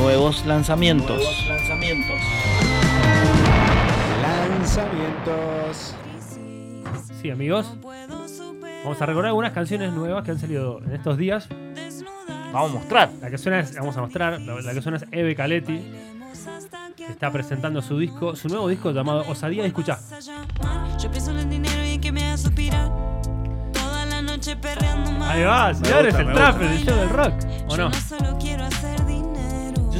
nuevos lanzamientos. lanzamientos. Lanzamientos. Sí, amigos. Vamos a recordar algunas canciones nuevas que han salido en estos días. Vamos a mostrar. La que suena es, vamos a mostrar, la, la que suena es Eve Caletti. que Está presentando su disco, su nuevo disco llamado Osadía perreando más. Ahí va, señores, el trap, el show del rock. ¿O no?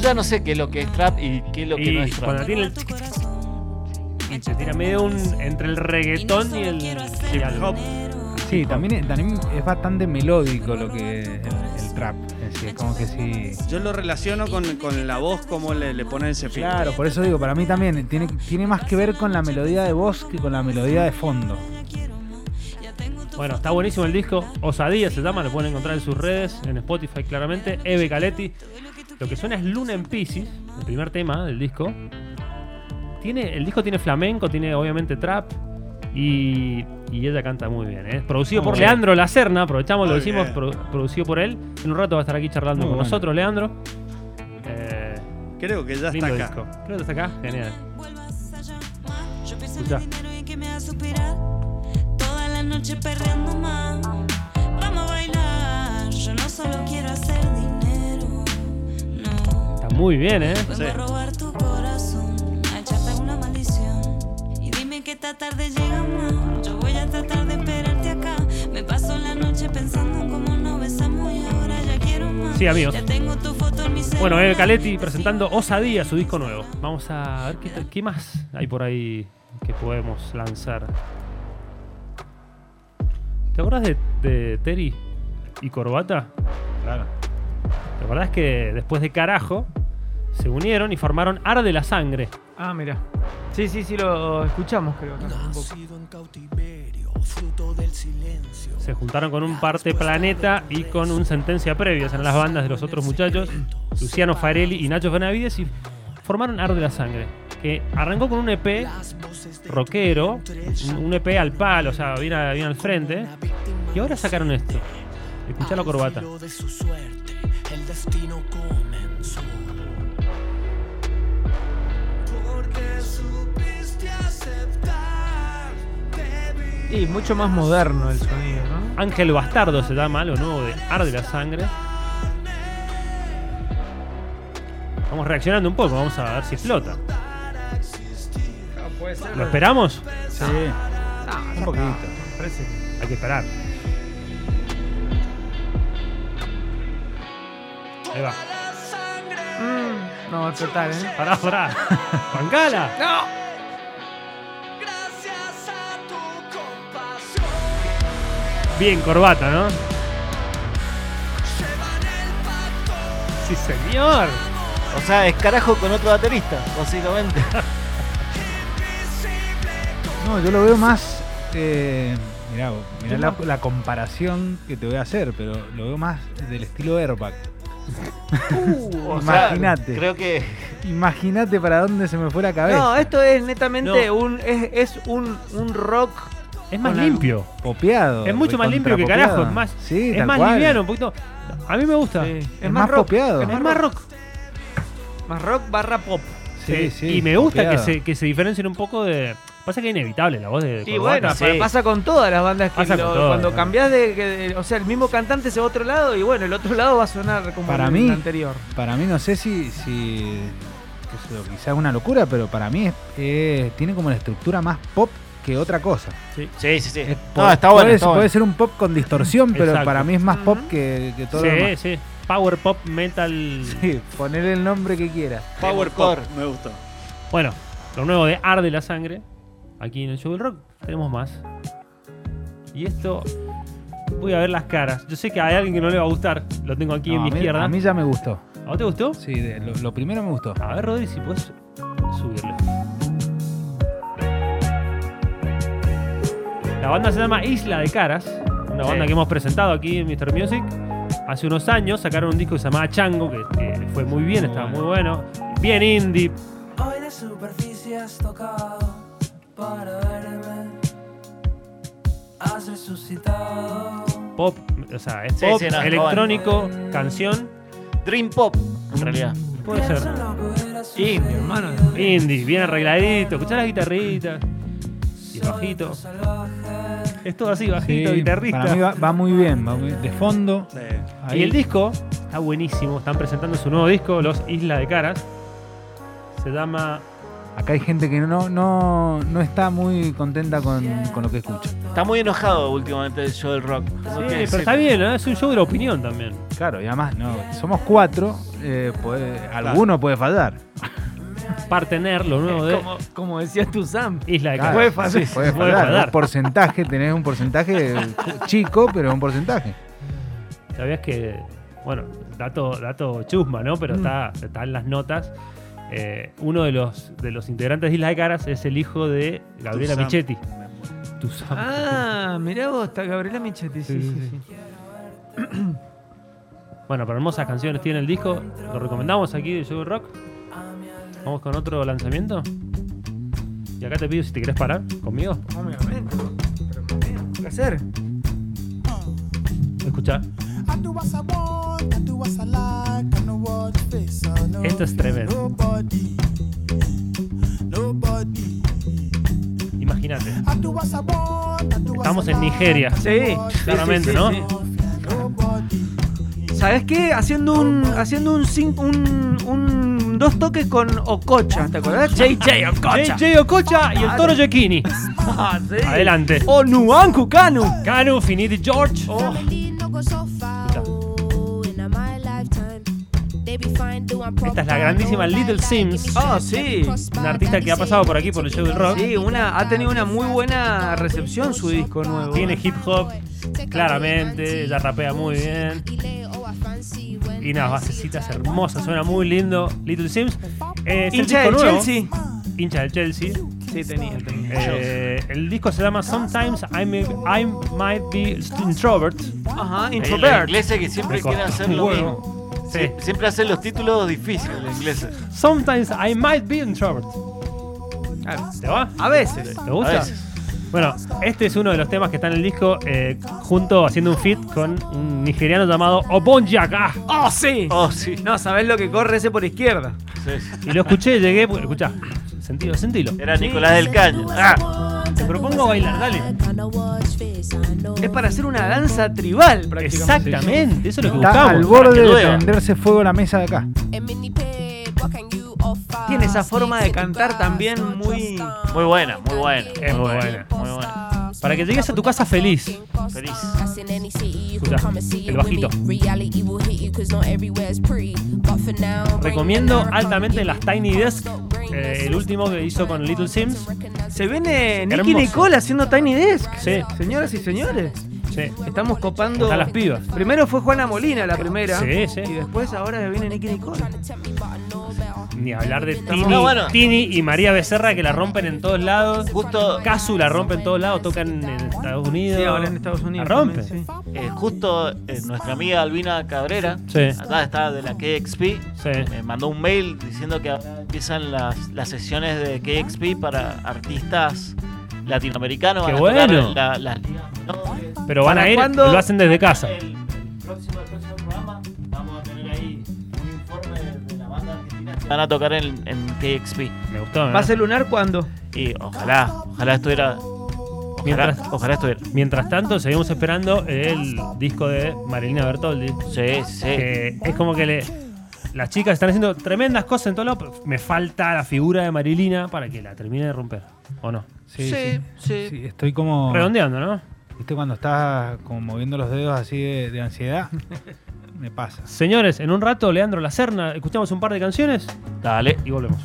Yo ya no sé qué es lo que es trap y qué es lo que Y no es cuando trap. tiene el y te tira medio un entre el reggaetón y el hip hop. Sí, también, también es bastante melódico lo que el, el trap. Es decir, como que sí. Yo lo relaciono con, con la voz, como le, le ponen ese filtro. Claro, por eso digo, para mí también tiene, tiene más que ver con la melodía de voz que con la melodía de fondo. Bueno, está buenísimo el disco. Osadía se llama, lo pueden encontrar en sus redes, en Spotify claramente. Eve Caletti. Lo que suena es Luna en Pisces, el primer tema del disco. Tiene, el disco tiene flamenco, tiene obviamente trap. Y, y ella canta muy bien. ¿eh? Producido por bien. Leandro Lacerna, aprovechamos, lo decimos, pro- producido por él. En un rato va a estar aquí charlando Muy con bueno. nosotros, Leandro. Eh, Creo que ya está lindo acá. disco. Creo que está acá, genial. Vuelvas a llamar. Yo pienso en Escuchá. el dinero y muy bien, ¿eh? Vengo Sí. a robar tu corazón, a echarte una maldición. Y dime que esta tarde llega más. Yo voy a tratar de esperarte acá. Me paso la noche pensando en cómo nos besamos y ahora ya quiero más. Sí, amigos. Ya tengo tu foto en mi Bueno, Eve celular. Caletti presentando Osadía, su disco nuevo. Vamos a ver qué, qué más hay por ahí que podemos lanzar. ¿Te acuerdas de, de Terry y Corbata? Claro. La verdad es que después de Carajo se unieron y formaron Arde la Sangre. Ah, mira. Sí, sí, sí, lo escuchamos, creo. Se juntaron con un parte Planeta y con un Sentencia Previas en las bandas de los otros muchachos, Luciano Farelli y Nacho Benavides, y formaron Arde la Sangre, que arrancó con un EP rockero, un- EP al palo, o sea, bien al frente, y ahora sacaron esto. Escuchá la corbata. Y mucho más moderno el sonido, ¿no? Ángel Bastardo se llama, lo nuevo de Arde la Sangre. Vamos reaccionando un poco, vamos a ver si puede ser. ¿Lo esperamos? Sí. Ah, Un poquito. parece que- Hay que esperar. Ahí va. Mm, no, total, ¿eh? Pará, pará. Bancala. ¡No! Bien, corbata, ¿no? Sí, señor. O sea, es carajo con otro baterista, básicamente. No, yo lo veo más. Eh, mirá, vos, mirá la, la comparación que te voy a hacer, pero lo veo más del estilo Airbag. Sea, Imagínate. creo que Imagínate para dónde se me fue la cabeza. No, esto es netamente No. un. Es, es un, un rock. Es más limpio. Popeado. Es mucho más limpio que carajo. Es más, Sí, es más cual. liviano, un poquito. A mí me gusta. Sí. Es, más, popeado. Es más rock. Más rock barra pop. Sí, sí, y me gusta que se, que se diferencien un poco de. Pasa que es inevitable la voz de. Y Corbata. bueno, pasa con todas las bandas que Pasa con lo- todas, cuando ¿no? cambiás de, O sea, el mismo cantante se va a otro lado y bueno, el otro lado va a sonar como Para el mí- anterior. Para mí, no sé si. si qué sé yo, quizá es una locura, pero para mí es- eh, tiene como la estructura más pop que otra cosa. Sí, sí, sí. Es No, po- está bueno. puede, está puede bueno. ser un pop con distorsión, pero Exacto. para mí es más pop que, que todo lo Sí, demás. sí. Power pop metal. Sí, ponerle el nombre que quiera. Power. Pop, me gustó. Bueno, lo nuevo de Arde la Sangre. Aquí en el show del rock tenemos más. Y esto. Voy a ver las caras. Yo sé que hay alguien que no le va a gustar. Lo tengo aquí en mi a, mí, izquierda. a mí ya me gustó. ¿A vos te gustó? Sí, de- lo, lo primero me gustó. A ver, Rodri, si puedes La banda se llama Isla de Caras. Una banda Sí. que hemos presentado aquí en Mr. Music. Hace unos años sacaron un disco que se llamaba Chango, que, fue muy bien, Muy estaba bueno. muy bueno. Bien indie. Hoy de superficie has tocado para verme. Has resucitado. Pop, o sea, es Sí, pop, sí, no, está electrónico, canción. Dream Pop, en realidad. Puede ser. Indie, hermano. Indie, bien arregladito. Escuchá las guitarritas. Y el bajito. Es todo así, bajito, Sí, guitarrista. Para mí va, va muy bien, va muy- de fondo. Y ahí. el disco está buenísimo. Están presentando su nuevo disco, Los Isla de Caras. Se llama. Acá hay gente que no, no, no está muy contenta con, con lo que escucha. Está muy enojado últimamente el show del rock. Sí, que pero decir. está bien, es un show de la opinión también. Claro, y además, no, somos cuatro, eh, puede- alguno puede fallar. Partener, lo nuevo de Como, como decías tú, Sam. Isla de Claro, Caras. Puede fallar. sí, puede Puede fallar. fallar. Un porcentaje, tenés un porcentaje chico, pero es un porcentaje. Sabías que, bueno, dato, dato chusma, ¿no? Pero está, está en las notas. Eh, uno de los, de los integrantes de Isla de Caras es el hijo de Gabriela. Michetti. Tuzam. Ah, mirá vos, está Gabriela Michetti. Sí, sí, sí. Bueno, pero hermosas canciones tiene el disco. Lo recomendamos aquí de Show Rock. Vamos con otro lanzamiento. Y acá te pido si te querés parar conmigo. Obviamente. Pero, ¿qué hay que hacer? Escucha. Esto es tremendo. Imagínate. Estamos en Nigeria. Sí, Claramente, sí, sí, ¿no? sí. ¿Sabes qué? Haciendo un haciendo un, un, un dos toques con Ococha, ¿te acordás? JJ Ococha. JJ Okocha y el Toro Yekini. Ah, sí. Adelante. Onuanku Kanu. Canu, Finiti George. Esta es la grandísima Little Sims. Ah, sí. Un artista que ha pasado por aquí por el show del rock. Sí, una, ha tenido una muy buena recepción su disco nuevo. Tiene hip hop, claramente. Ella rapea muy bien. Y unas basecitas hermosas. Suena muy lindo. Little Sims. Eh, es el Hincha disco del nuevo. Chelsea. Hincha del Chelsea. Sí, tenía, tenía. Eh, el disco se llama Sometimes I, may- I Might Be Introvert. Ajá, Los Introvert. ingleses que siempre Me quieren costó hacer un lo huevo. mismo. Sí. Sie- Siempre hacen los títulos difíciles los ingleses. Sometimes I Might Be Introvert. Claro. ¿Te va? A veces. ¿Te gusta? A veces. Bueno, este es uno de los temas que está en el disco, eh, junto haciendo un feat con un nigeriano llamado Obonjaka. ¡Oh, sí! Oh, sí. No, ¿sabés lo que corre ese por izquierda? sí, sí. Y lo escuché, llegué, escuchá, sentilo, sentilo. Era Nicolás del Caño. Ah, Te propongo bailar, dale. Es para hacer una danza tribal, prácticamente. Exactamente, eso es lo que Está al buscamos. borde de prenderse fuego la mesa de acá. Tiene esa forma de cantar también muy. muy buena, muy buena. Es muy buena. Muy buena. Para que llegues a tu casa feliz. Feliz. el bajito. Recomiendo altamente las Tiny Desk, eh, el último que hizo con Little Sims. Se viene Nicky. Nicole haciendo Tiny Desk. Sí, Señoras y señores, sí. estamos copando. Están las pibas. Primero fue Juana Molina la primera. Sí, sí. Y después ahora viene Nicky Nicole. Ni hablar de Tini, No, bueno. Tini y María Becerra que la rompen en todos lados. Justo, Casu la rompe en todos lados, tocan en Estados Unidos. Sí, ahora en Estados Unidos. La rompe. también, sí. eh, justo eh, nuestra amiga Albina Cabrera, Sí. acá está de la KXP, Sí. me mandó un mail diciendo que empiezan las, las sesiones de KXP para artistas latinoamericanos. Qué van a tocar bueno. la-. Pero van ¿Para a ir, cuándo? lo hacen desde casa. El van a tocar en, en KXP. Me gustó. ¿eh? ¿Va a ser lunar cuándo? Y ojalá, ojalá estuviera. Ojalá, Mientras- ojalá estuviera. Mientras tanto, seguimos esperando el disco de Marilina Bertoldi. Sí, sí. que es como que le, las chicas están haciendo tremendas cosas en todo lado. pero Me falta la figura de Marilina para que la termine de romper. ¿O no? Sí, Sí, sí. sí. Sí, estoy como. Redondeando, ¿no? ¿Viste cuando estás como moviendo los dedos así de, de ansiedad? Me pasa. Señores, en un rato, Leandro Lacerna, escuchamos un par de canciones Dale. y volvemos.